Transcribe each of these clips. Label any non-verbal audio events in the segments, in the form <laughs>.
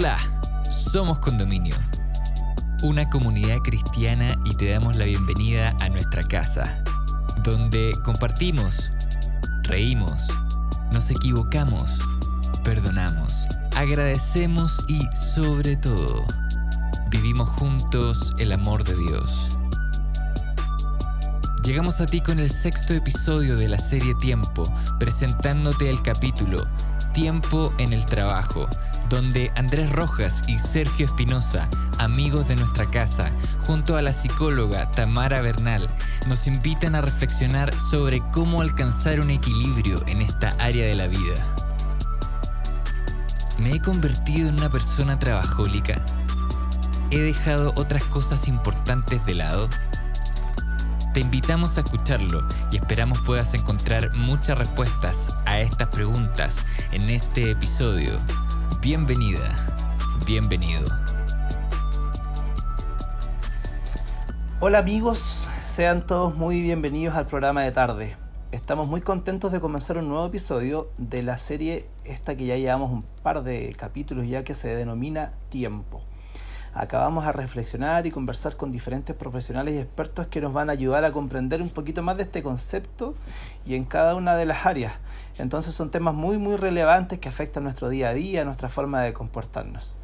Hola, somos Condominio, una comunidad cristiana y te damos la bienvenida a nuestra casa, donde compartimos, reímos, nos equivocamos, perdonamos, agradecemos y sobre todo, vivimos juntos el amor de Dios. Llegamos a ti con el sexto episodio de la serie Tiempo, presentándote el capítulo Tiempo en el Trabajo, donde Andrés Rojas y Sergio Espinosa, amigos de nuestra casa, junto a la psicóloga Tamara Bernal, nos invitan a reflexionar sobre cómo alcanzar un equilibrio en esta área de la vida. ¿Me he convertido en una persona trabajólica? ¿He dejado otras cosas importantes de lado? Te invitamos a escucharlo y esperamos puedas encontrar muchas respuestas a estas preguntas en este episodio. Bienvenida, bienvenido. Hola amigos, sean todos muy bienvenidos al programa de tarde. Estamos muy contentos de comenzar un nuevo episodio de la serie esta que ya llevamos un par de capítulos ya que se denomina Tiempo. Acá vamos a reflexionar y conversar con diferentes profesionales y expertos que nos van a ayudar a comprender un poquito más de este concepto y en cada una de las áreas. Entonces son temas muy muy relevantes que afectan nuestro día a día, nuestra forma de comportarnos.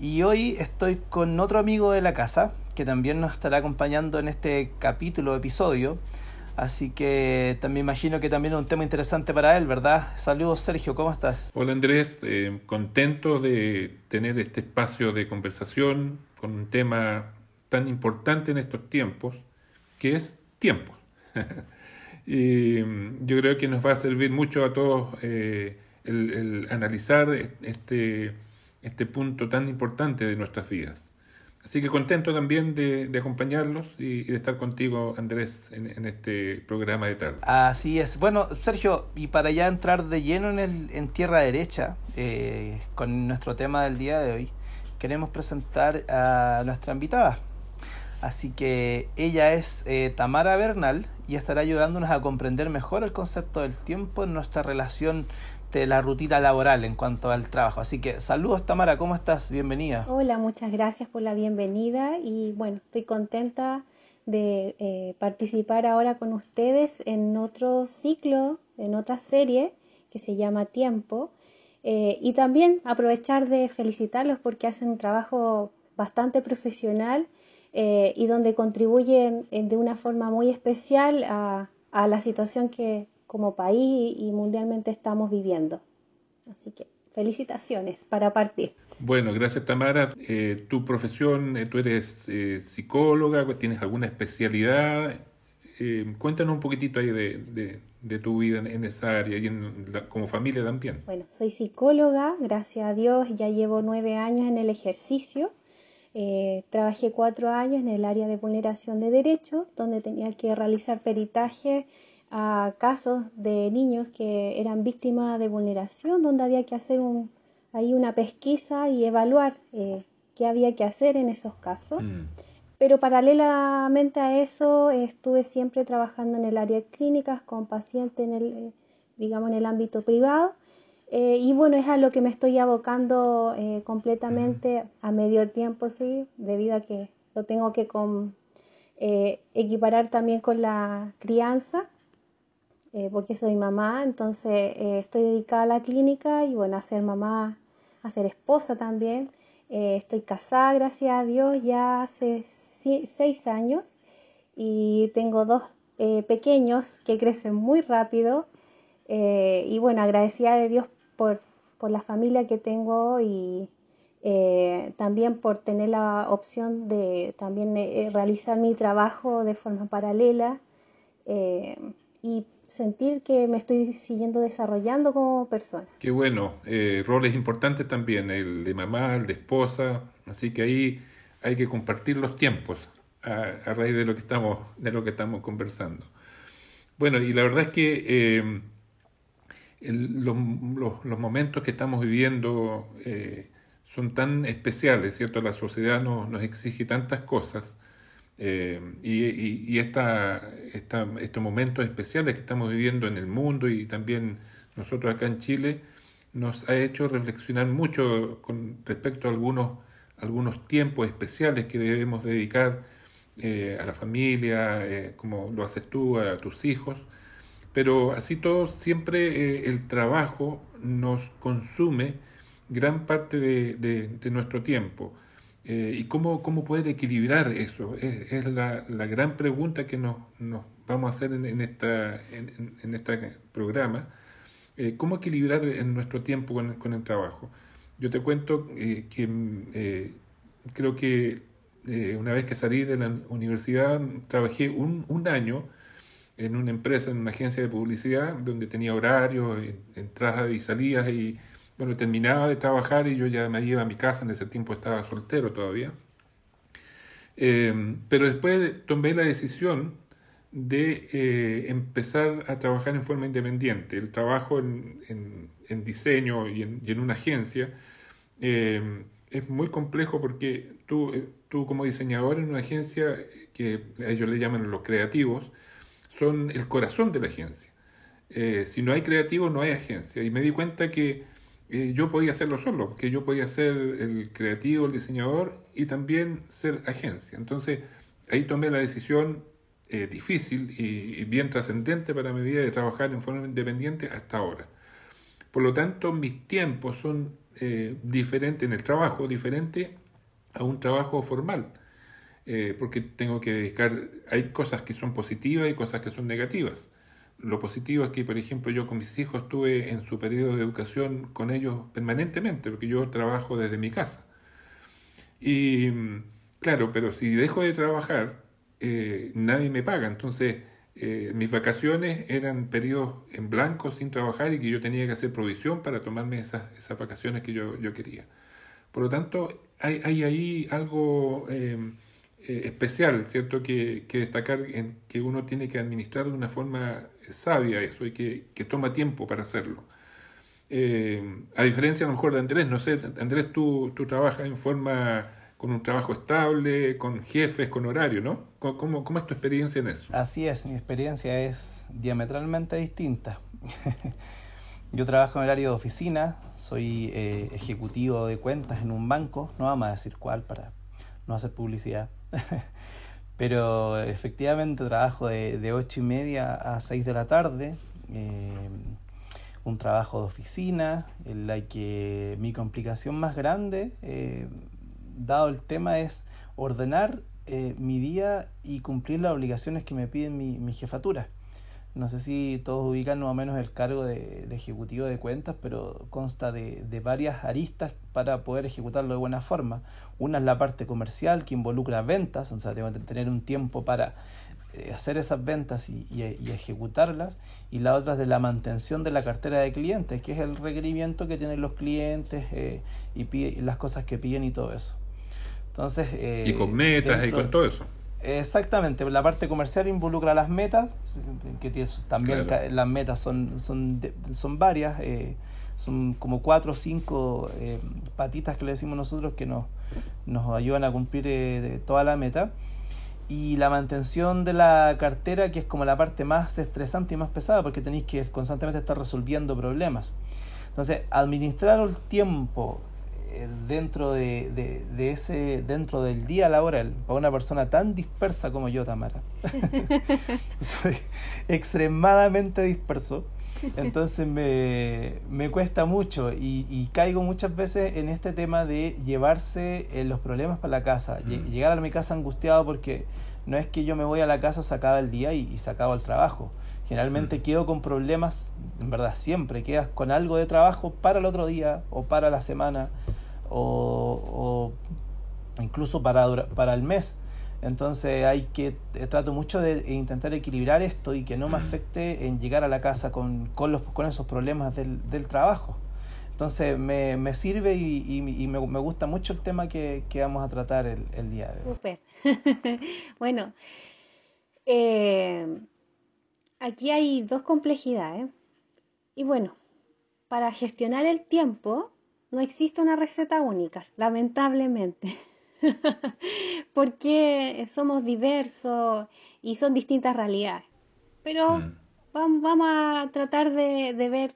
Y hoy estoy con otro amigo de la casa que también nos estará acompañando en este capítulo, episodio. Así que también imagino que también es un tema interesante para él, ¿verdad? Saludos Sergio, ¿cómo estás? Hola Andrés, eh, contento de tener este espacio de conversación con un tema tan importante en estos tiempos, que es tiempo. <laughs> y mm, yo creo que nos va a servir mucho a todos eh, el, el, analizar este, este punto tan importante de nuestras vidas. Así que contento también de, acompañarlos y, de estar contigo, Andrés, en, este programa de tarde. Así es. Bueno, Sergio, y para ya entrar de lleno en, el, en tierra derecha, eh, con nuestro tema del día de hoy, queremos presentar a nuestra invitada. Así que ella es eh, Tamara Bernal y estará ayudándonos a comprender mejor el concepto del tiempo en nuestra relación de la rutina laboral en cuanto al trabajo. Así que saludos Tamara, ¿cómo estás? Bienvenida. Hola, muchas gracias por la bienvenida y bueno, estoy contenta de eh, participar ahora con ustedes en otro ciclo, en otra serie que se llama Tiempo. Eh, y también aprovechar de felicitarlos porque hacen un trabajo bastante profesional eh, y donde contribuyen de una forma muy especial a la situación que como país y mundialmente estamos viviendo. Así que felicitaciones para partir. Bueno, gracias Tamara. Eh, tu profesión, eh, tú eres eh, psicóloga, tienes alguna especialidad. cuéntanos un poquitito ahí de, de, tu vida en, esa área y en como familia también. Bueno, soy psicóloga, gracias a Dios, ya llevo nueve años en el ejercicio. trabajé cuatro años en el área de vulneración de derechos, donde tenía que realizar peritaje a casos de niños que eran víctimas de vulneración, donde había que hacer un, ahí una pesquisa y evaluar eh, qué había que hacer en esos casos. Mm. Pero paralelamente a eso estuve siempre trabajando en el área de clínicas con pacientes en el, eh, digamos, en el ámbito privado. Eh, y bueno, es a lo que me estoy abocando completamente a medio tiempo, sí, debido a que lo tengo que equiparar también con la crianza eh, porque soy mamá, entonces eh, estoy dedicada a la clínica y bueno, a ser mamá, a ser esposa también. Eh, estoy casada, gracias a Dios, ya hace seis años y tengo dos pequeños que crecen muy rápido y bueno, agradecida de Dios por, por la familia que tengo y también por tener la opción de también realizar mi trabajo de forma paralela y sentir que me estoy siguiendo desarrollando como persona. Qué bueno, eh, roles importantes también, el de mamá, el de esposa, así que ahí hay que compartir los tiempos a, raíz de lo que estamos, de lo que estamos conversando. Bueno, y la verdad es que eh, los, momentos que estamos viviendo eh, son tan especiales, ¿cierto? La sociedad nos exige tantas cosas eh, y, esta, estos momentos especiales que estamos viviendo en el mundo y también nosotros acá en Chile nos ha hecho reflexionar mucho con respecto a algunos, algunos tiempos especiales que debemos dedicar eh, a la familia, eh, como lo haces tú, a tus hijos. Pero así todo, siempre el trabajo nos consume gran parte de, nuestro tiempo. ¿Y cómo, cómo poder equilibrar eso? Es, la, la, gran pregunta que nos, nos vamos a hacer en, esta, en, en este programa. ¿Cómo equilibrar en nuestro tiempo con, con el trabajo? Yo te cuento que creo que eh, una vez que salí de la universidad, trabajé un, un, año en una empresa, en una agencia de publicidad, donde tenía horarios, entradas y salidas, y bueno, terminaba de trabajar y yo ya me iba a mi casa, en ese tiempo estaba soltero todavía. Eh, pero después tomé la decisión de eh, empezar a trabajar en forma independiente. El trabajo en, en, diseño y en, y en, una agencia es muy complejo porque tú tú como diseñador en una agencia que ellos le llaman los creativos, son el corazón de la agencia. Eh, si no hay creativos, no hay agencia. Y me di cuenta que eh, yo podía hacerlo solo, que yo podía ser el creativo, el diseñador y también ser agencia. Entonces ahí tomé la decisión eh, difícil y, bien trascendente para mi vida de trabajar en forma independiente hasta ahora. Por lo tanto, mis tiempos son diferentes en el trabajo, diferentes a un trabajo formal, eh, porque tengo que dedicar, hay cosas que son positivas y cosas que son negativas. Lo positivo es que, por ejemplo, yo con mis hijos estuve en su periodo de educación con ellos permanentemente, porque yo trabajo desde mi casa. Y claro, pero si dejo de trabajar, eh, nadie me paga. Entonces, eh, mis vacaciones eran periodos en blanco sin trabajar y que yo tenía que hacer provisión para tomarme esas, esas vacaciones que yo, yo quería. Por lo tanto, hay, hay ahí algo em, eh, especial, ¿cierto? Que, que, destacar en que uno tiene que administrar de una forma sabia eso y que, que toma tiempo para hacerlo. Em, a diferencia a lo mejor de Andrés, no sé, Andrés, tú, tú trabajas en forma con un trabajo estable, con jefes, con horario, ¿no? ¿Cómo, ¿Cómo, es tu experiencia en eso? Así es, mi experiencia es diametralmente distinta. <laughs> Yo trabajo en el área de oficina, soy eh, ejecutivo de cuentas en un banco, no vamos a decir cuál para no hacer publicidad, <laughs> pero efectivamente trabajo de, de 8 y media a 6 de la tarde, eh, un trabajo de oficina en la que mi complicación más grande, eh, dado el tema, es ordenar mi día y cumplir las obligaciones que me piden mi, mi jefatura. No sé si todos ubican más o menos el cargo de, ejecutivo de cuentas, pero consta de, varias aristas para poder ejecutarlo de buena forma. Una es la parte comercial que involucra ventas, o sea, tengo que tener un tiempo para eh, hacer esas ventas y, ejecutarlas. Y la otra es de la mantención de la cartera de clientes, que es el requerimiento que tienen los clientes eh, y, las cosas que piden y todo eso. Entonces, eh, y con metas y con todo eso. Exactamente, la parte comercial involucra las metas, que también las metas son, son, son varias, eh, son como cuatro o cinco eh, patitas que le decimos nosotros que nos, nos ayudan a cumplir eh, toda la meta. Y la mantención de la cartera, que es como la parte más estresante y más pesada, porque tenéis que constantemente estar resolviendo problemas. Entonces, administrar el tiempo dentro de, de, ese dentro del día laboral para una persona tan dispersa como yo Tamara. <laughs> <laughs> Soy extremadamente disperso. Entonces me, me cuesta mucho y, y, caigo muchas veces en este tema de llevarse eh, los problemas para la casa. Mm. llegar a mi casa angustiado porque no es que yo me voy a la casa, se acaba el día y, y se acaba el trabajo Generalmente mm. quedo con problemas, en verdad siempre quedas con algo de trabajo para el otro día o para la semana o, incluso para, para el mes. Entonces hay que, eh, trato mucho de intentar equilibrar esto y que no me mm. afecte en llegar a la casa con, con, los, con esos problemas del, del trabajo. Entonces me, me sirve y, y, me, me, gusta mucho el tema que, que vamos a tratar el, el, día de hoy. Súper. <laughs> bueno, eh, aquí hay dos complejidades. Y bueno, para gestionar el tiempo no existe una receta única, lamentablemente. <laughs> Porque somos diversos y son distintas realidades. Pero mm. vamos, a tratar de, ver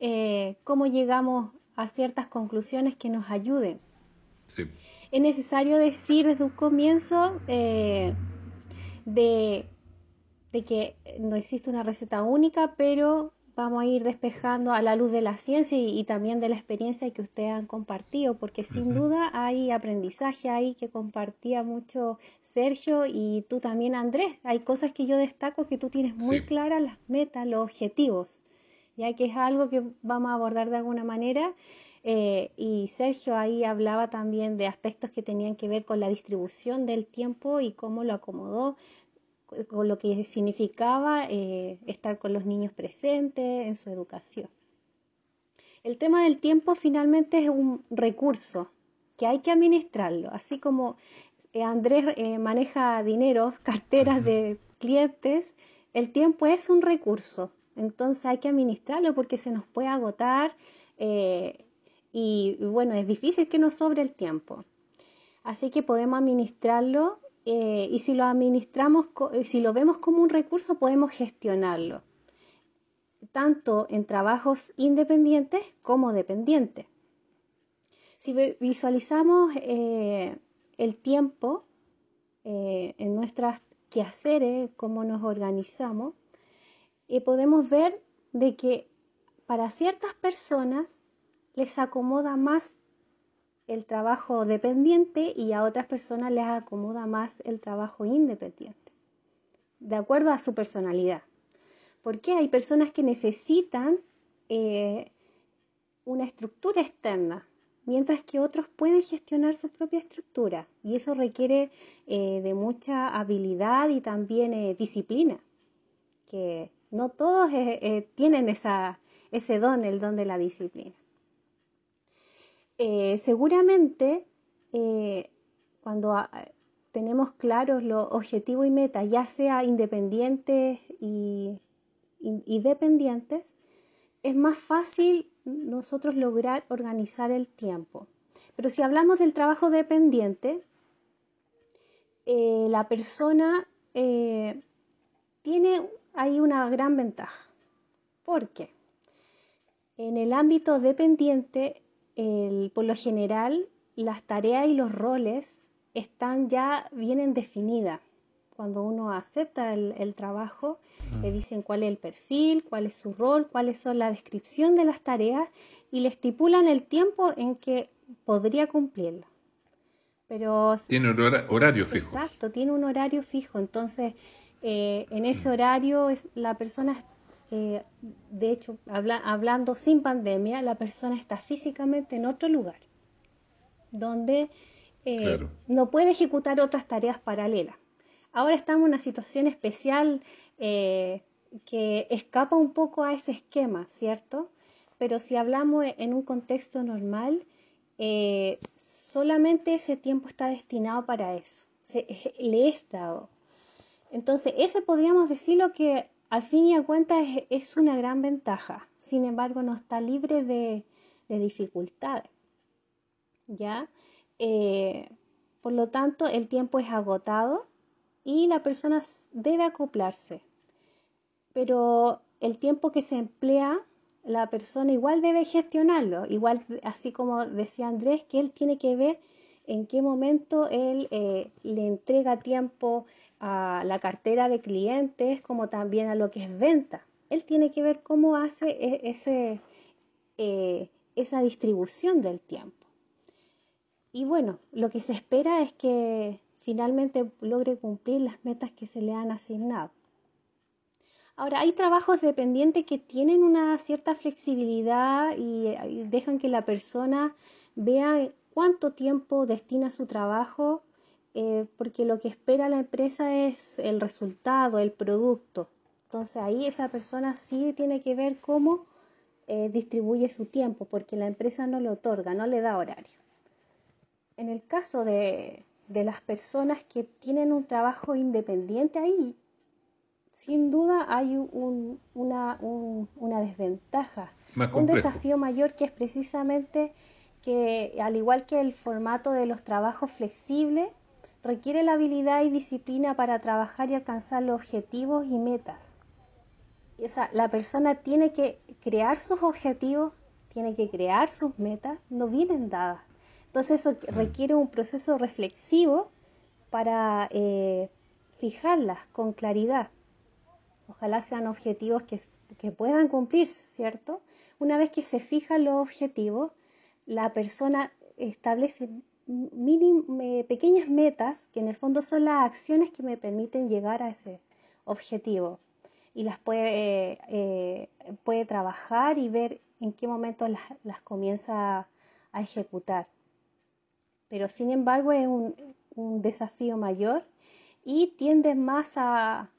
eh, cómo llegamos a ciertas conclusiones que nos ayuden. Es necesario decir desde un comienzo eh, de, de que no existe una receta única, pero vamos a ir despejando a la luz de la ciencia y, también de la experiencia que ustedes han compartido, porque sin duda hay aprendizaje ahí que compartía mucho Sergio y tú también Andrés. Hay cosas que yo destaco que tú tienes muy claras las metas, los objetivos, ya que es algo que vamos a abordar de alguna manera. Eh, y Sergio ahí hablaba también de aspectos que tenían que ver con la distribución del tiempo y cómo lo acomodó con lo que significaba eh, estar con los niños presentes en su educación. El tema del tiempo finalmente es un recurso que hay que administrarlo, así como eh, Andrés eh, maneja dinero, <laughs> carteras de clientes, el tiempo es un recurso, entonces hay que administrarlo porque se nos puede agotar y bueno, es difícil que nos sobre el tiempo. Así que podemos administrarlo eh, y si lo administramos, eh, si lo vemos como un recurso, podemos gestionarlo, tanto en trabajos independientes como dependientes. Si visualizamos eh, el tiempo en nuestras quehaceres, cómo nos organizamos, podemos ver de que para ciertas personas les acomoda más el trabajo dependiente y a otras personas les acomoda más el trabajo independiente, de acuerdo a su personalidad. Porque hay personas que necesitan eh, una estructura externa, mientras que otros pueden gestionar su propia estructura y eso requiere eh, de mucha habilidad y también eh, disciplina, que no todos tienen esa, ese don, el don de la disciplina. Eh, seguramente eh, cuando ah, tenemos claros los objetivos y metas, ya sea independientes y, dependientes, es más fácil nosotros lograr organizar el tiempo. Pero si hablamos del trabajo dependiente, eh, la persona tiene ahí una gran ventaja. ¿Por qué? En el ámbito dependiente por lo general las tareas y los roles están ya vienen definidas. Cuando uno acepta el, trabajo, le dicen cuál es el perfil, cuál es su rol, cuáles son la descripción de las tareas y le estipulan el tiempo en que podría cumplirla. Pero, tiene un horario fijo. Exacto, tiene un horario fijo. Entonces, eh, en ese horario es, la persona eh, de hecho, hablando sin pandemia, la persona está físicamente en otro lugar, donde eh, no puede ejecutar otras tareas paralelas. Ahora estamos en una situación especial eh, que escapa un poco a ese esquema, ¿cierto? Pero si hablamos en un contexto normal, solamente ese tiempo está destinado para eso, se, le es dado. Entonces, ese podríamos decirlo que al fin y al cuentas es, una gran ventaja, sin embargo no está libre de, dificultades. ¿Ya? Eh, por lo tanto, el tiempo es agotado y la persona debe acoplarse. Pero el tiempo que se emplea, la persona igual debe gestionarlo, igual así como decía Andrés, que él tiene que ver en qué momento él eh, le entrega tiempo a la cartera de clientes como también a lo que es venta. Él tiene que ver cómo hace e, ese, eh, esa distribución del tiempo. Y bueno, lo que se espera es que finalmente logre cumplir las metas que se le han asignado. Ahora, hay trabajos dependientes que tienen una cierta flexibilidad y, y dejan que la persona vea cuánto tiempo destina su trabajo eh, porque lo que espera la empresa es el resultado, el producto. Entonces ahí esa persona sí tiene que ver cómo eh, distribuye su tiempo, porque la empresa no le otorga, no le da horario. En el caso de, las personas que tienen un trabajo independiente, ahí sin duda hay una, una, desventaja, un desafío mayor que es precisamente que al igual que el formato de los trabajos flexibles, requiere la habilidad y disciplina para trabajar y alcanzar los objetivos y metas. o sea, la persona tiene que crear sus objetivos, tiene que crear sus metas, no vienen dadas. Entonces eso mm. requiere un proceso reflexivo para eh, fijarlas con claridad. Ojalá sean objetivos que, que puedan cumplirse, ¿cierto? Una vez que se fijan los objetivos, la persona establece pequeñas metas que en el fondo son las acciones que me permiten llegar a ese objetivo y las puede, eh, puede trabajar y ver en qué momento las, comienza a, ejecutar. Pero sin embargo es un, desafío mayor y tiende más a,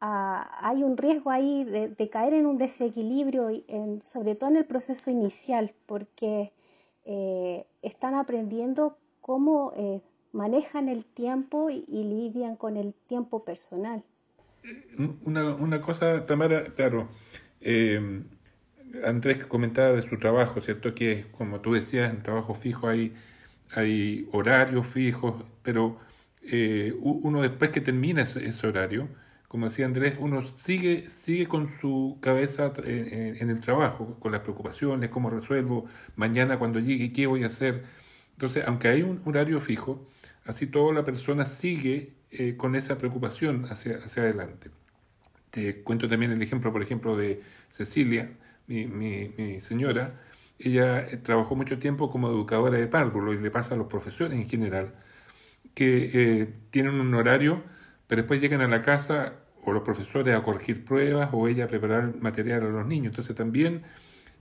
hay un riesgo ahí de, caer en un desequilibrio, sobre todo en el proceso inicial, porque eh, están aprendiendo cómo eh, manejan el tiempo y, lidian con el tiempo personal. Una, cosa, Tamara, claro, eh, Andrés comentaba de su trabajo, ¿cierto? Que como tú decías, en trabajo fijo hay, hay horarios fijos, pero uno después que termina ese, horario, como decía Andrés, uno sigue, sigue con su cabeza en, el trabajo, con las preocupaciones, cómo resuelvo mañana cuando llegue, qué voy a hacer. Entonces, aunque hay un horario fijo, así toda la persona sigue eh, con esa preocupación hacia, hacia adelante. Te cuento también el ejemplo, por ejemplo, de Cecilia, mi, mi, señora. Ella eh, trabajó mucho tiempo como educadora de párvulo y le pasa a los profesores en general, que eh, tienen un horario pero después llegan a la casa o los profesores a corregir pruebas o ella a preparar material a los niños. Entonces también,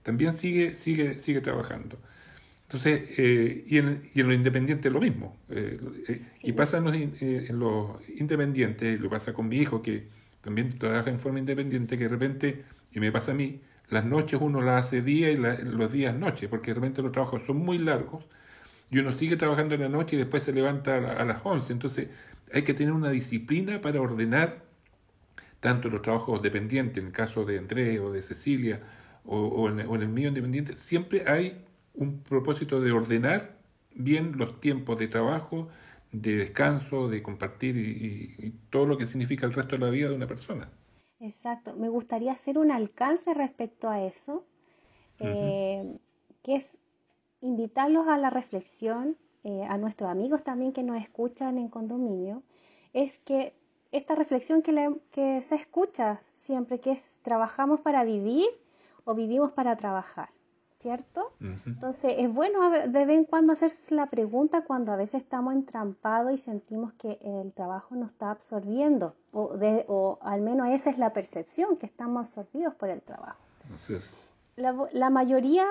también sigue, sigue, sigue trabajando. Entonces, eh, y, en, y, en, lo independiente lo mismo. Eh, eh, y pasa en los, en los independientes, lo pasa con mi hijo que también trabaja en forma independiente, que de repente, y me pasa a mí, las noches uno las hace día y los días noche, porque de repente los trabajos son muy largos y uno sigue trabajando en la noche y después se levanta a, a las 11. Entonces, hay que tener una disciplina para ordenar tanto los trabajos dependientes, en el caso de Andrés o de Cecilia, o, en, el mío independiente, siempre hay un propósito de ordenar bien los tiempos de trabajo, de descanso, de compartir y, todo lo que significa el resto de la vida de una persona. Exacto, me gustaría hacer un alcance respecto a eso, eh, que es invitarlos a la reflexión, eh, a nuestros amigos también que nos escuchan en condominio, es que esta reflexión que, que se escucha siempre, que es trabajamos para vivir o vivimos para trabajar, ¿cierto? Entonces es bueno de vez en cuando hacerse la pregunta cuando a veces estamos entrampados y sentimos que el trabajo nos está absorbiendo, o, de, o al menos esa es la percepción, que estamos absorbidos por el trabajo. Así es. La, la mayoría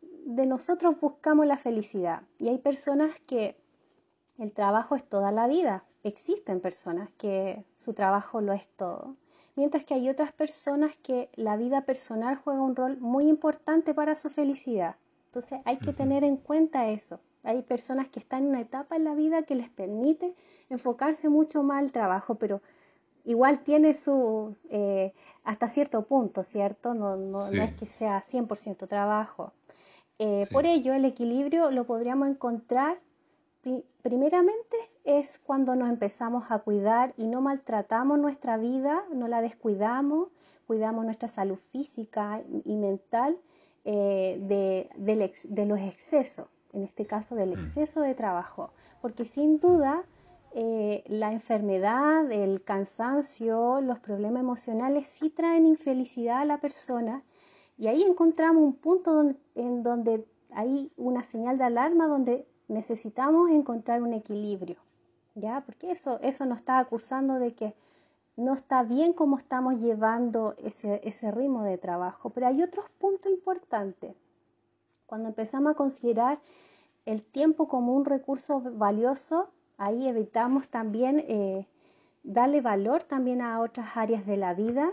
de nosotros buscamos la felicidad y hay personas que el trabajo es toda la vida. Existen personas que su trabajo lo es todo, mientras que hay otras personas que la vida personal juega un rol muy importante para su felicidad. Entonces hay que tener en cuenta eso. Hay personas que están en una etapa en la vida que les permite enfocarse mucho más al trabajo, pero igual tiene sus, eh, hasta cierto punto, ¿cierto? No, no, no es que sea 100% trabajo. Eh, por ello, el equilibrio lo podríamos encontrar primeramente es cuando nos empezamos a cuidar y no maltratamos nuestra vida, no la descuidamos, cuidamos nuestra salud física y mental eh, de, los excesos, en este caso del mm. exceso de trabajo, porque sin duda eh, la enfermedad, el cansancio, los problemas emocionales sí traen infelicidad a la persona y ahí encontramos un punto en donde hay una señal de alarma donde necesitamos encontrar un equilibrio, ¿ya? Porque eso, eso nos está acusando de que no está bien cómo estamos llevando ese, ese ritmo de trabajo. Pero hay otros puntos importantes. Cuando empezamos a considerar el tiempo como un recurso valioso, ahí evitamos también eh, darle valor también a otras áreas de la vida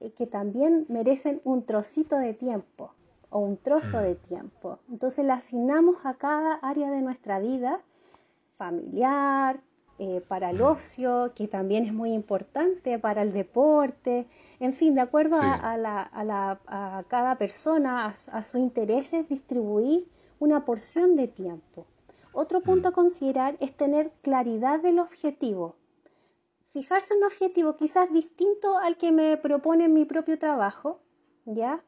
eh, que también merecen un trocito de tiempo o un trozo mm. de tiempo. Entonces le asignamos a cada área de nuestra vida, familiar, eh, para el mm. ocio, que también es muy importante, para el deporte, en fin, de acuerdo a, la, a, cada persona, a, sus intereses, distribuir una porción de tiempo. Otro punto mm. a considerar es tener claridad del objetivo fijarse un objetivo quizás distinto al que me propone mi propio trabajo, ¿ya?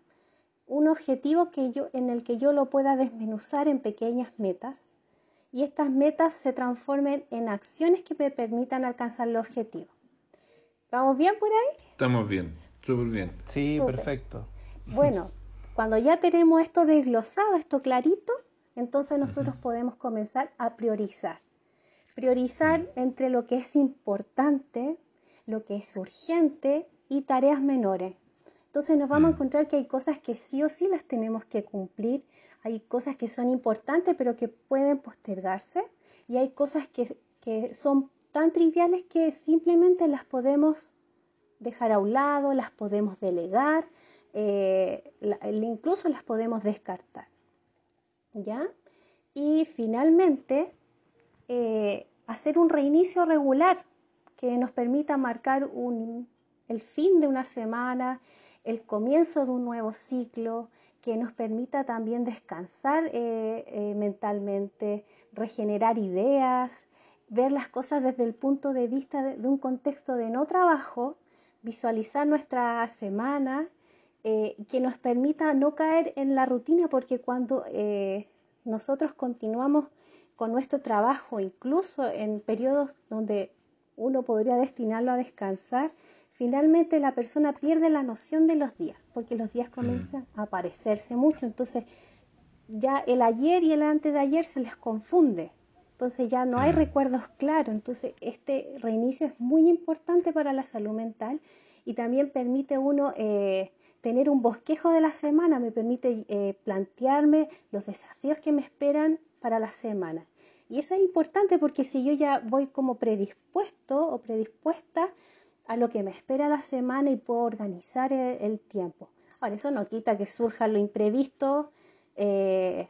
Un objetivo que yo, en el que yo lo pueda desmenuzar en pequeñas metas y estas metas se transformen en acciones que me permitan alcanzar el objetivo. ¿Vamos bien por ahí? Estamos bien, súper bien. Sí, perfecto. Bueno, cuando ya tenemos esto desglosado, esto clarito, entonces nosotros podemos comenzar a priorizar. Priorizar entre lo que es importante, lo que es urgente y tareas menores. Entonces nos vamos a encontrar que hay cosas que sí o sí las tenemos que cumplir, hay cosas que son importantes pero que pueden postergarse y hay cosas que, que son tan triviales que simplemente las podemos dejar a un lado, las podemos delegar, eh, incluso las podemos descartar. ¿Ya? Y finalmente, eh, hacer un reinicio regular que nos permita marcar el fin de una semana, el comienzo de un nuevo ciclo, que nos permita también descansar eh, mentalmente, regenerar ideas, ver las cosas desde el punto de vista de, un contexto de no trabajo, visualizar nuestra semana, eh, que nos permita no caer en la rutina, porque cuando eh, nosotros continuamos con nuestro trabajo, incluso en periodos donde uno podría destinarlo a descansar, finalmente la persona pierde la noción de los días, porque los días mm. comienzan a parecerse mucho, entonces ya el ayer y el antes de ayer se les confunde. Entonces ya no hay mm. recuerdos claros. Entonces este reinicio es muy importante para la salud mental y también permite uno eh, tener un bosquejo de la semana, me permite eh, plantearme los desafíos que me esperan para la semana. Y eso es importante porque si yo ya voy como predispuesto o predispuesta a lo que me espera la semana y puedo organizar el, tiempo. Ahora, eso no quita que surja lo imprevisto, eh,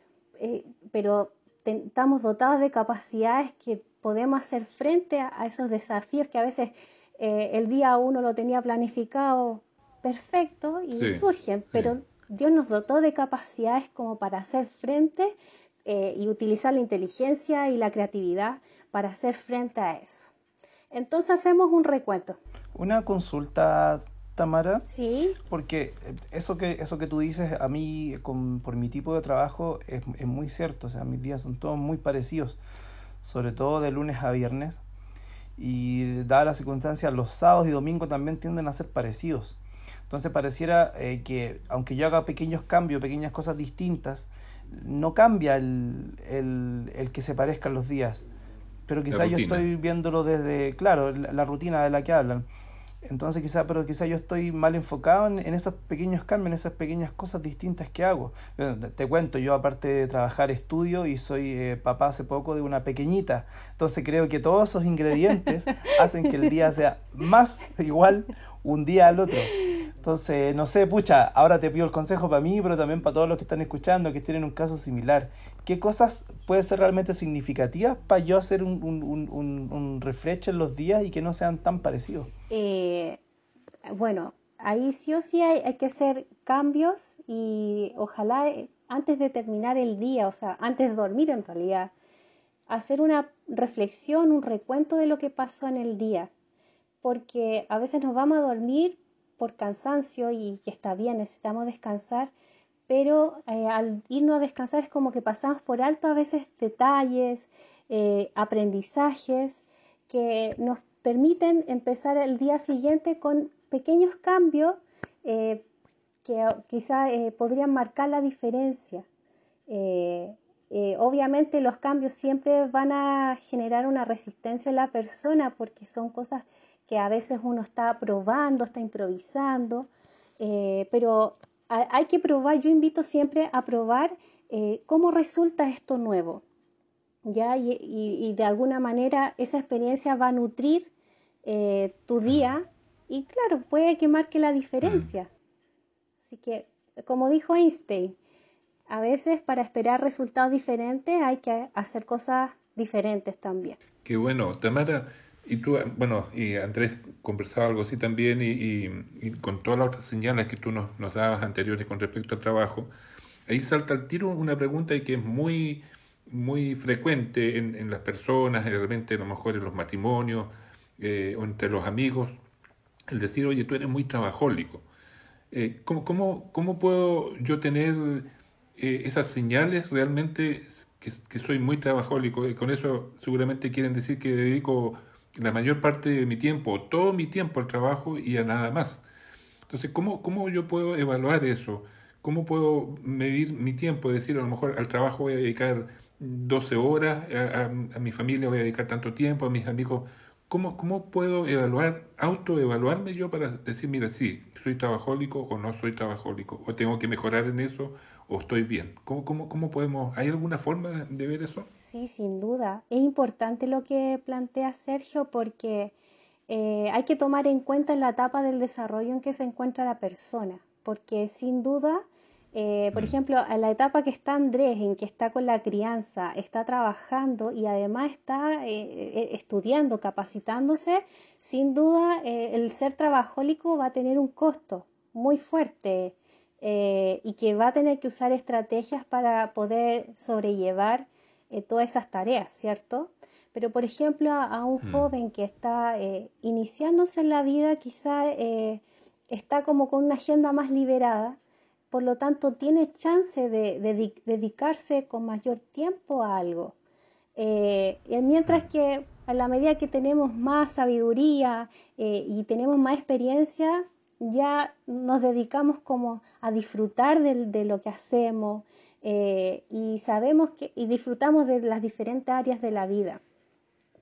pero estamos dotados de capacidades que podemos hacer frente a, esos desafíos que a veces eh, el día uno lo tenía planificado perfecto y surgen, pero Dios nos dotó de capacidades como para hacer frente eh, y utilizar la inteligencia y la creatividad para hacer frente a eso. Entonces hacemos un recuento. Una consulta Tamara. Sí. Porque eso que, eso que tú dices a mí, por mi tipo de trabajo, es, muy cierto. O sea, mis días son todos muy parecidos, sobre todo de lunes a viernes. Y dadas las circunstancias, los sábados y domingos también tienden a ser parecidos. Entonces pareciera eh, que aunque yo haga pequeños cambios, pequeñas cosas distintas, no cambia el, el, el que se parezcan los días. Pero quizás yo estoy viéndolo desde, claro, la rutina de la que hablan entonces quizá, pero quizá yo estoy mal enfocado en, esos pequeños cambios, en esas pequeñas cosas distintas que hago. te cuento, yo aparte de trabajar estudio y soy eh, papá hace poco de una pequeñita. Entonces creo que todos esos ingredientes <laughs> hacen que el día sea más igual un día al otro. Entonces, no sé, pucha, ahora te pido el consejo para mí, pero también para todos los que están escuchando, que tienen un caso similar. ¿Qué cosas pueden ser realmente significativas para yo hacer un, un, un, un refresh en los días y que no sean tan parecidos? Eh, bueno, ahí sí o sí hay, hay, que hacer cambios y ojalá eh, antes de terminar el día, o sea, antes de dormir en realidad, hacer una reflexión, un recuento de lo que pasó en el día, porque a veces nos vamos a dormir por cansancio y que está bien, necesitamos descansar, pero eh, al irnos a descansar es como que pasamos por alto a veces detalles, eh, aprendizajes que nos permiten empezar el día siguiente con pequeños cambios eh, que quizá podrían marcar la diferencia. obviamente los cambios siempre van a generar una resistencia en la persona porque son cosas que a veces uno está probando, está improvisando, pero hay que probar, yo invito siempre a probar eh, cómo resulta esto nuevo, ¿ya? Y, de alguna manera esa experiencia va a nutrir eh, tu día y claro, puede que marque la diferencia. Así que, como dijo Einstein, a veces para esperar resultados diferentes hay que hacer cosas diferentes también. Qué bueno, Tamara, y tú, bueno, y Andrés conversaba algo así también y, con todas las otras señales que tú nos, nos, dabas anteriores con respecto al trabajo, ahí salta al tiro una pregunta y que es muy, muy frecuente en, en las personas, de repente a lo mejor en los matrimonios, eh, o entre los amigos, el decir, oye, tú eres muy trabajólico. Eh, ¿cómo, cómo, cómo, puedo yo tener eh, esas señales realmente que, que, soy muy trabajólico? Y con eso seguramente quieren decir que dedico la mayor parte de mi tiempo, todo mi tiempo al trabajo y a nada más. Entonces, ¿cómo, cómo yo puedo evaluar eso? ¿Cómo puedo medir mi tiempo? Decir, a lo mejor al trabajo voy a dedicar 12 horas, a, mi familia voy a dedicar tanto tiempo, a mis amigos. ¿Cómo, ¿Cómo puedo evaluar, autoevaluarme yo para decir, mira, sí, soy trabajólico o no soy trabajólico? ¿O tengo que mejorar en eso? o estoy bien? ¿Cómo, cómo, cómo podemos, hay alguna forma de ver eso? Sí, sin duda. Es importante lo que plantea Sergio porque eh, hay que tomar en cuenta la etapa del desarrollo en que se encuentra la persona, porque sin duda, eh, por mm. ejemplo, en la etapa que está Andrés, en que está con la crianza, está trabajando y además está eh, estudiando, capacitándose, sin duda el ser trabajólico va a tener un costo muy fuerte eh, y que va a tener que usar estrategias para poder sobrellevar eh, todas esas tareas, ¿cierto? Pero, por ejemplo, a, un mm. joven que está eh, iniciándose en la vida, quizá está como con una agenda más liberada, por lo tanto tiene chance de, dedicarse con mayor tiempo a algo. mientras mm. que a la medida que tenemos más sabiduría y tenemos más experiencia, ya nos dedicamos como a disfrutar de, lo que hacemos eh, y sabemos que y disfrutamos de las diferentes áreas de la vida.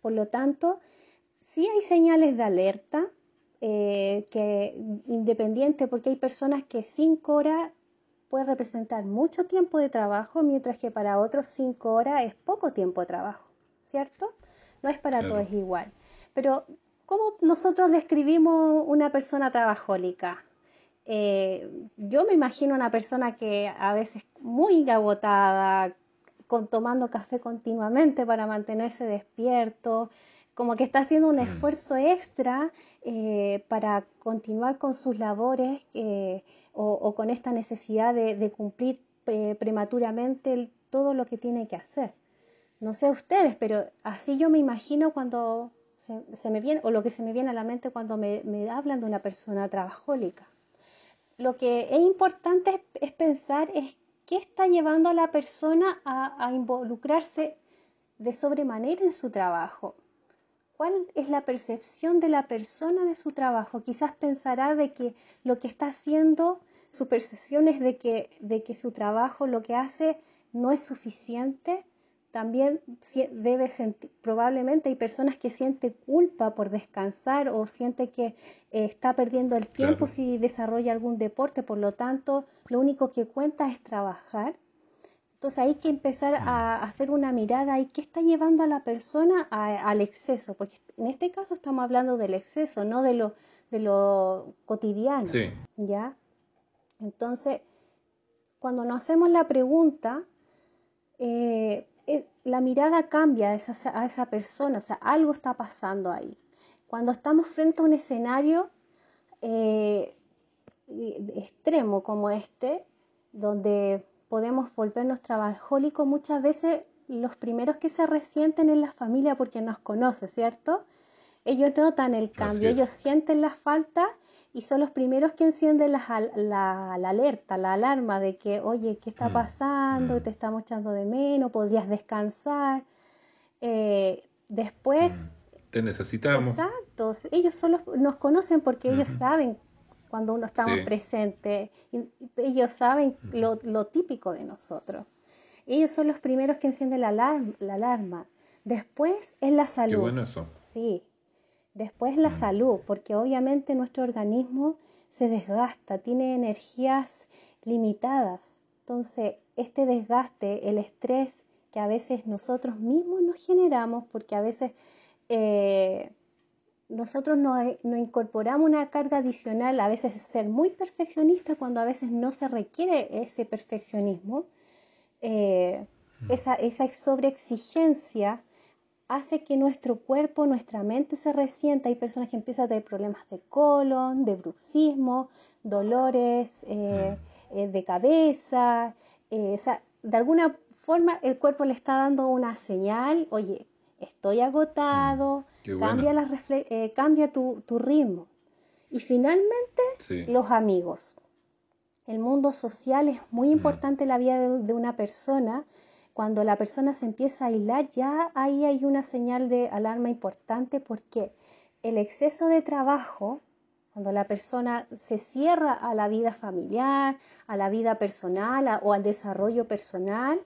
Por lo tanto, sí hay señales de alerta eh, que independiente porque hay personas que cinco horas puede representar mucho tiempo de trabajo, mientras que para otros cinco horas es poco tiempo de trabajo, ¿cierto? No es para todos igual. Pero ¿Cómo nosotros describimos una persona trabajólica? Eh, yo me imagino una persona que a veces muy agotada, con, tomando café continuamente para mantenerse despierto, como que está haciendo un mm. esfuerzo extra eh, para continuar con sus labores eh, o, con esta necesidad de, cumplir prematuramente todo lo que tiene que hacer. No sé ustedes, pero así yo me imagino cuando se, me viene, o lo que se me viene a la mente cuando me, hablan de una persona trabajólica. Lo que es importante es, pensar es qué está llevando a la persona a, a involucrarse de sobremanera en su trabajo. ¿Cuál es la percepción de la persona de su trabajo? Quizás pensará de que lo que está haciendo, su percepción es de que, de que su trabajo lo que hace no es suficiente también debe sentir, probablemente hay personas que sienten culpa por descansar o siente que eh, está perdiendo el tiempo si desarrolla algún deporte, por lo tanto, lo único que cuenta es trabajar. Entonces hay que empezar a mm. hacer una mirada y qué está llevando a la persona al exceso, porque en este caso estamos hablando del exceso, no de lo, de lo cotidiano. ¿ya? Entonces, cuando nos hacemos la pregunta, eh, eh, la mirada cambia a esa, persona, o sea, algo está pasando ahí. Cuando estamos frente a un escenario eh, extremo como este, donde podemos volvernos trabajólicos, muchas veces los primeros que se resienten en la familia porque nos conoce, ¿cierto? Ellos notan el cambio, ellos sienten la falta y son los primeros que encienden la, la, alerta, la alarma de que, oye, ¿qué está mm, pasando? Mm. Te estamos echando de menos, podrías descansar. Eh, después... Mm. Te necesitamos. Exacto, ellos solo nos conocen porque ellos saben cuando uno está presente, ellos saben lo, lo, típico de nosotros. Ellos son los primeros que encienden la alarma. La alarma. Después es la salud. Qué bueno eso. Sí, Después la salud, porque obviamente nuestro organismo se desgasta, tiene energías limitadas. Entonces, este desgaste, el estrés que a veces nosotros mismos nos generamos, porque a veces eh, nosotros nos, incorporamos una carga adicional, a veces ser muy perfeccionista cuando a veces no se requiere ese perfeccionismo, eh, esa, esa sobreexigencia hace que nuestro cuerpo, nuestra mente se resienta. Hay personas que empiezan a tener problemas de colon, de bruxismo, dolores eh, mm. eh, de cabeza. De alguna forma el cuerpo le está dando una señal, oye, estoy agotado, Mm, cambia, eh, cambia tu, tu, ritmo. Y finalmente, Sí. los amigos. El mundo social es muy Mm. importante en la vida de, de una persona. Cuando la persona se empieza a aislar, ya ahí hay una señal de alarma importante porque el exceso de trabajo, cuando la persona se cierra a la vida familiar, a la vida personal a- o al desarrollo personal,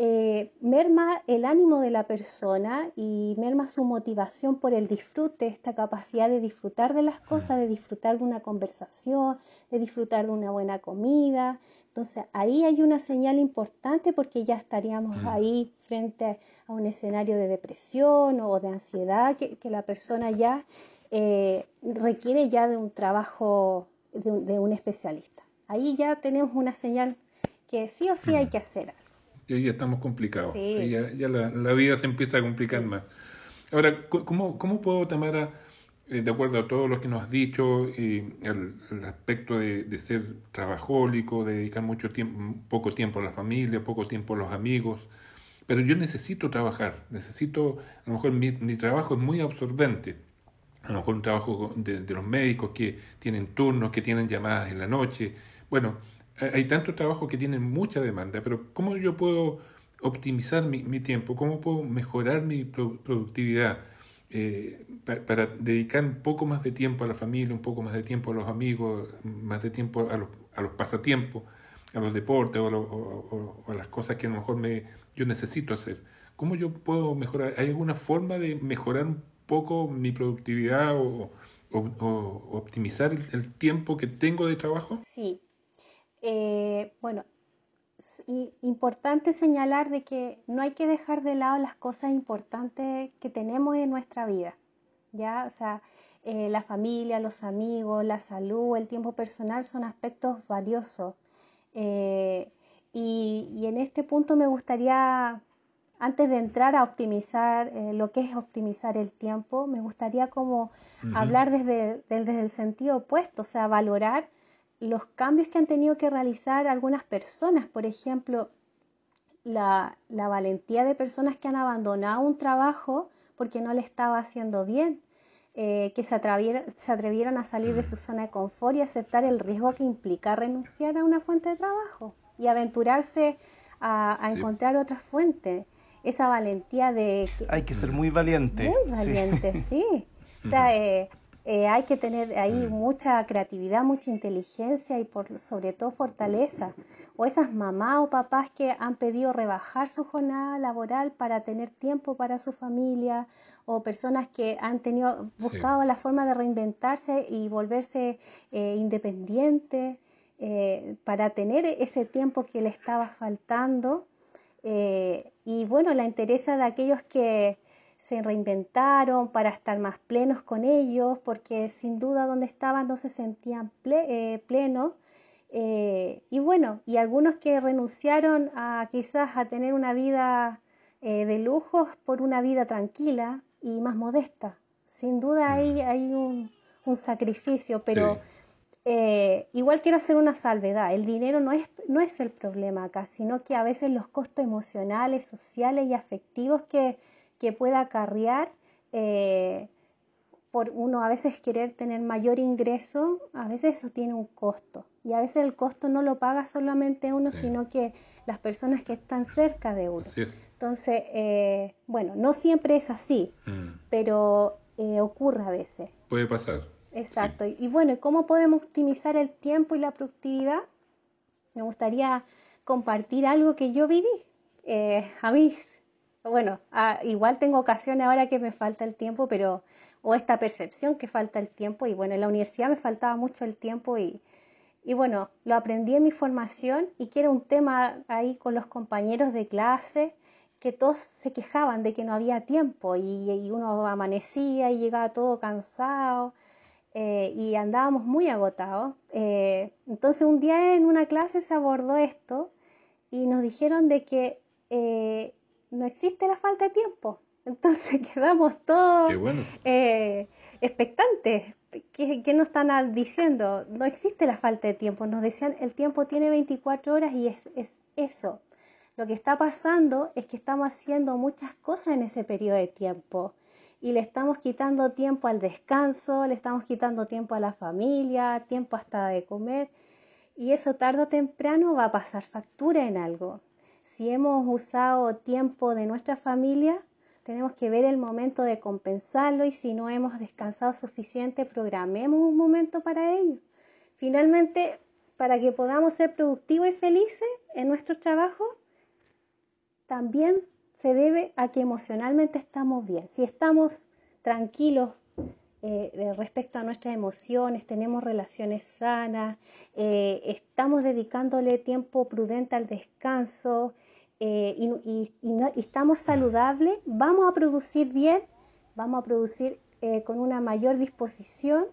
eh, merma el ánimo de la persona y merma su motivación por el disfrute, esta capacidad de disfrutar de las cosas, de disfrutar de una conversación, de disfrutar de una buena comida. Entonces ahí hay una señal importante porque ya estaríamos ahí frente a un escenario de depresión o de ansiedad que, que la persona ya eh, requiere ya de un trabajo de un, de un especialista. Ahí ya tenemos una señal que sí o sí hay que hacer algo. Y ahí ya estamos complicados. Sí. Ahí ya ya la, la vida se empieza a complicar Sí. más. Ahora, ¿cómo, cómo puedo, Tamara, eh, de acuerdo a todo lo que nos has dicho, y el, el aspecto de, de ser trabajólico, de dedicar mucho tiempo, poco tiempo a la familia, poco tiempo a los amigos, pero yo necesito trabajar, necesito, a lo mejor mi, mi trabajo es muy absorbente, a lo mejor un trabajo de, de los médicos que tienen turnos, que tienen llamadas en la noche. Bueno, hay tantos trabajos que tienen mucha demanda, pero ¿cómo yo puedo optimizar mi, tiempo? ¿Cómo puedo mejorar mi pro- productividad? eh, pa- para dedicar un poco más de tiempo a la familia, un poco más de tiempo a los amigos, más de tiempo a los, a los pasatiempos, a los deportes o a, lo- las cosas que a lo mejor me, yo necesito hacer. ¿Cómo yo puedo mejorar? ¿Hay alguna forma de mejorar un poco mi productividad o optimizar el, el tiempo que tengo de trabajo? Sí. Eh, bueno, es importante señalar de que no hay que dejar de lado las cosas importantes que tenemos en nuestra vida, ¿ya? O sea, eh, la familia, los amigos, la salud, el tiempo personal son aspectos valiosos. Eh, y, y en este punto me gustaría, antes de entrar a optimizar eh, lo que es optimizar el tiempo, me gustaría como hablar desde, desde el sentido opuesto, o sea, valorar los cambios que han tenido que realizar algunas personas, por ejemplo, la, la valentía de personas que han abandonado un trabajo porque no le estaba haciendo bien, eh, que se atrevieron, se atrevieron a salir de su zona de confort y aceptar el riesgo que implica renunciar a una fuente de trabajo y aventurarse a, a Sí. encontrar otra fuente. Esa valentía de que, Hay que ser muy valiente. muy sí. valiente, sí. <laughs> O sea, eh, eh, hay que tener ahí mucha creatividad, mucha inteligencia y por sobre todo fortaleza. O esas mamás o papás que han pedido rebajar su jornada laboral para tener tiempo para su familia, o personas que han tenido Sí. buscado la forma de reinventarse y volverse eh, independientes eh, para tener ese tiempo que le estaba faltando. Y bueno, la interesa de aquellos que se reinventaron para estar más plenos con ellos, porque sin duda donde estaban no se sentían ple- eh, plenos. Eh, y bueno, y algunos que renunciaron a quizás a tener una vida eh, de lujos por una vida tranquila y más modesta. Sin duda hay, hay un, un sacrificio, pero Sí. eh, igual quiero hacer una salvedad. El dinero no es, no es el problema acá, sino que a veces los costos emocionales, sociales y afectivos que, que pueda acarrear eh, por uno a veces querer tener mayor ingreso, a veces eso tiene un costo. Y a veces el costo no lo paga solamente uno, Sí. sino que las personas que están cerca de uno. Entonces, eh, bueno, no siempre es así, Mm. pero eh, ocurre a veces. Puede pasar. Exacto. Y, y bueno, ¿y ¿cómo podemos optimizar el tiempo y la productividad? Me gustaría compartir algo que yo viví. Eh, a mí, bueno, ah, igual tengo ocasiones ahora que me falta el tiempo, pero, o esta percepción que falta el tiempo, y bueno, en la universidad me faltaba mucho el tiempo y, y bueno, lo aprendí en mi formación y que era un tema ahí con los compañeros de clase, que todos se quejaban de que no había tiempo y, uno amanecía y llegaba todo cansado eh, y andábamos muy agotados. Eh, entonces un día en una clase se abordó esto y nos dijeron de que eh, no existe la falta de tiempo. <laughs> Entonces quedamos todos bueno. eh, expectantes. ¿Qué, qué nos están diciendo? No existe la falta de tiempo. Nos decían el tiempo tiene 24 horas y es, es eso. Lo que está pasando es que estamos haciendo muchas cosas en ese periodo de tiempo y le estamos quitando tiempo al descanso, le estamos quitando tiempo a la familia, tiempo hasta de comer y eso tarde o temprano va a pasar factura en algo. Si hemos usado tiempo de nuestra familia, tenemos que ver el momento de compensarlo y si no hemos descansado suficiente, programemos un momento para ello. Finalmente, para que podamos ser productivos y felices en nuestro trabajo, también se debe a que emocionalmente estamos bien. Si estamos tranquilos eh, respecto a nuestras emociones, tenemos relaciones sanas, eh, estamos dedicándole tiempo prudente al descanso, eh, y, estamos saludables, vamos a producir bien, vamos a producir eh, con una mayor disposición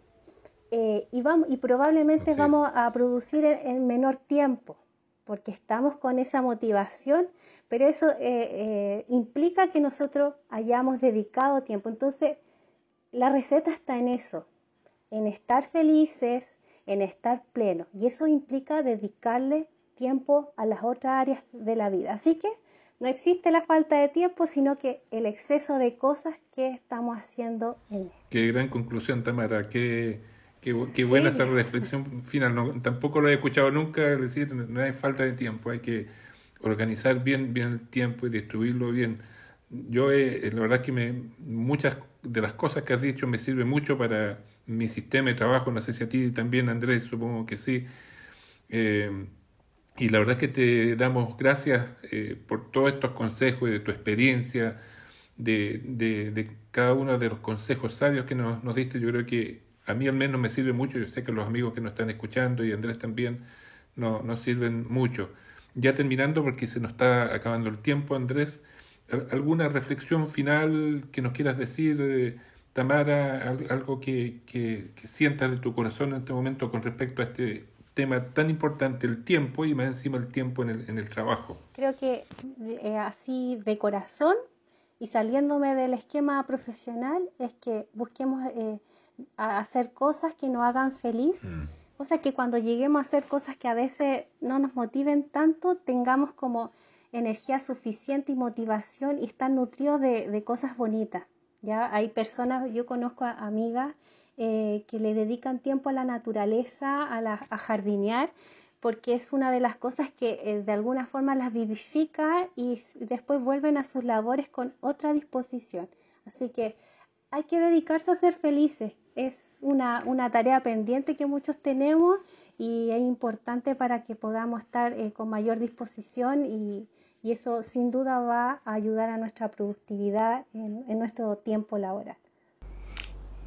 eh, y, vamos, y probablemente vamos a producir en, menor tiempo, porque estamos con esa motivación, pero eso implica que nosotros hayamos dedicado tiempo. Entonces, la receta está en eso, en estar felices, en estar plenos, y eso implica dedicarle tiempo a las otras áreas de la vida. Así que no existe la falta de tiempo, sino que el exceso de cosas que estamos haciendo en Qué gran conclusión, Tamara. Qué, qué, buena esa <laughs> reflexión final. tampoco lo he escuchado nunca decir, no hay falta de tiempo, hay que organizar bien, bien el tiempo y distribuirlo bien. Yo, eh, la verdad que me, muchas de las cosas que has dicho me sirven mucho para mi sistema de trabajo. No sé si a ti también, Andrés, supongo que sí. Eh, y la verdad es que te damos gracias eh, por todos estos consejos y de tu experiencia, de, de, cada uno de los consejos sabios que nos, nos, diste. Yo creo que a mí al menos me sirve mucho. Yo sé que los amigos que nos están escuchando y Andrés también no, nos sirven mucho. Ya terminando, porque se nos está acabando el tiempo, Andrés, ¿alguna reflexión final que nos quieras decir, eh, Tamara? Algo que, que, que sientas de tu corazón en este momento con respecto a este tema tan importante, el tiempo y más encima el tiempo en el, en el trabajo. Creo que eh, así de corazón y saliéndome del esquema profesional es que busquemos eh, hacer cosas que nos hagan feliz. Mm. O sea, que cuando lleguemos a hacer cosas que a veces no nos motiven tanto, tengamos como energía suficiente y motivación y estar nutridos de, de cosas bonitas. Ya hay personas, yo conozco a amigas eh, que le dedican tiempo a la naturaleza, a, la, a jardinear, porque es una de las cosas que eh, de alguna forma las vivifica y después vuelven a sus labores con otra disposición. Así que hay que dedicarse a ser felices. Es una, una tarea pendiente que muchos tenemos y es importante para que podamos estar eh, con mayor disposición y, y, eso sin duda va a ayudar a nuestra productividad en nuestro tiempo laboral.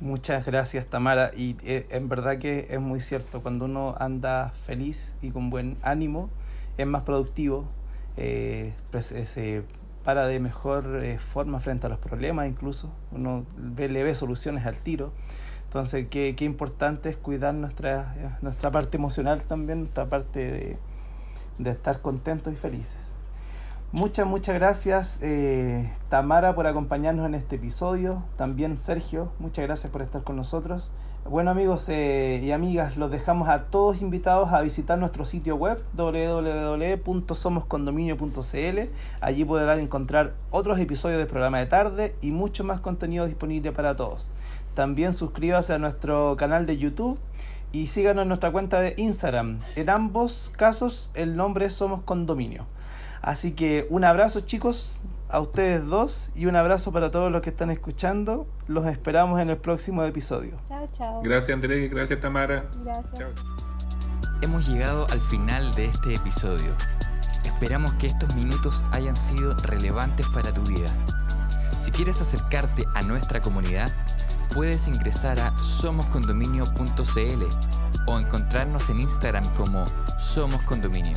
Muchas gracias Tamara y eh, en verdad que es muy cierto, cuando uno anda feliz y con buen ánimo es más productivo, eh, pues, eh, se para de mejor forma frente a los problemas incluso, uno ve, le ve soluciones al tiro, entonces qué, qué importante es cuidar nuestra, nuestra parte emocional también, nuestra parte de, de estar contentos y felices. Muchas, muchas gracias eh, Tamara por acompañarnos en este episodio. También Sergio, muchas gracias por estar con nosotros. Bueno amigos eh, y amigas, los dejamos a todos invitados a visitar nuestro sitio web www.somoscondominio.cl. Allí podrán encontrar otros episodios del programa de tarde y mucho más contenido disponible para todos. También suscríbase a nuestro canal de YouTube y síganos en nuestra cuenta de Instagram. En ambos casos el nombre es Somos Condominio. Así que un abrazo chicos a ustedes dos y un abrazo para todos los que están escuchando. Los esperamos en el próximo episodio. Chao, chao. Gracias Andrés, gracias Tamara. Gracias. Hemos llegado al final de este episodio. Esperamos que estos minutos hayan sido relevantes para tu vida. Si quieres acercarte a nuestra comunidad, puedes ingresar a somoscondominio.cl o encontrarnos en Instagram como Somos Condominio.